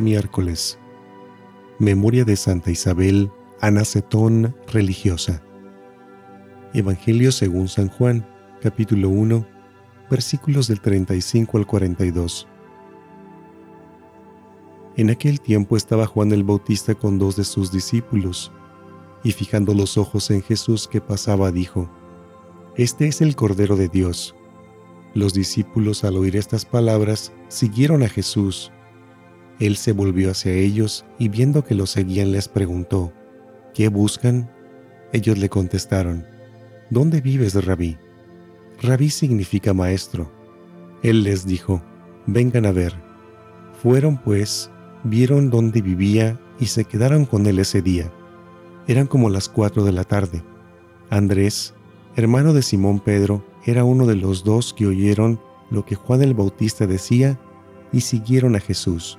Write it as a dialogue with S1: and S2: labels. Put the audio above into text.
S1: Miércoles. Memoria de Santa Isabel, Anacetón religiosa. Evangelio según San Juan, capítulo 1, versículos del 35 al 42. En aquel tiempo estaba Juan el Bautista con dos de sus discípulos, y fijando los ojos en Jesús que pasaba, dijo, Este es el Cordero de Dios. Los discípulos al oír estas palabras siguieron a Jesús. Él se volvió hacia ellos y viendo que lo seguían les preguntó, ¿Qué buscan? Ellos le contestaron, ¿Dónde vives, rabí? Rabí significa maestro. Él les dijo, vengan a ver. Fueron pues, vieron dónde vivía y se quedaron con él ese día. Eran como las cuatro de la tarde. Andrés, hermano de Simón Pedro, era uno de los dos que oyeron lo que Juan el Bautista decía y siguieron a Jesús.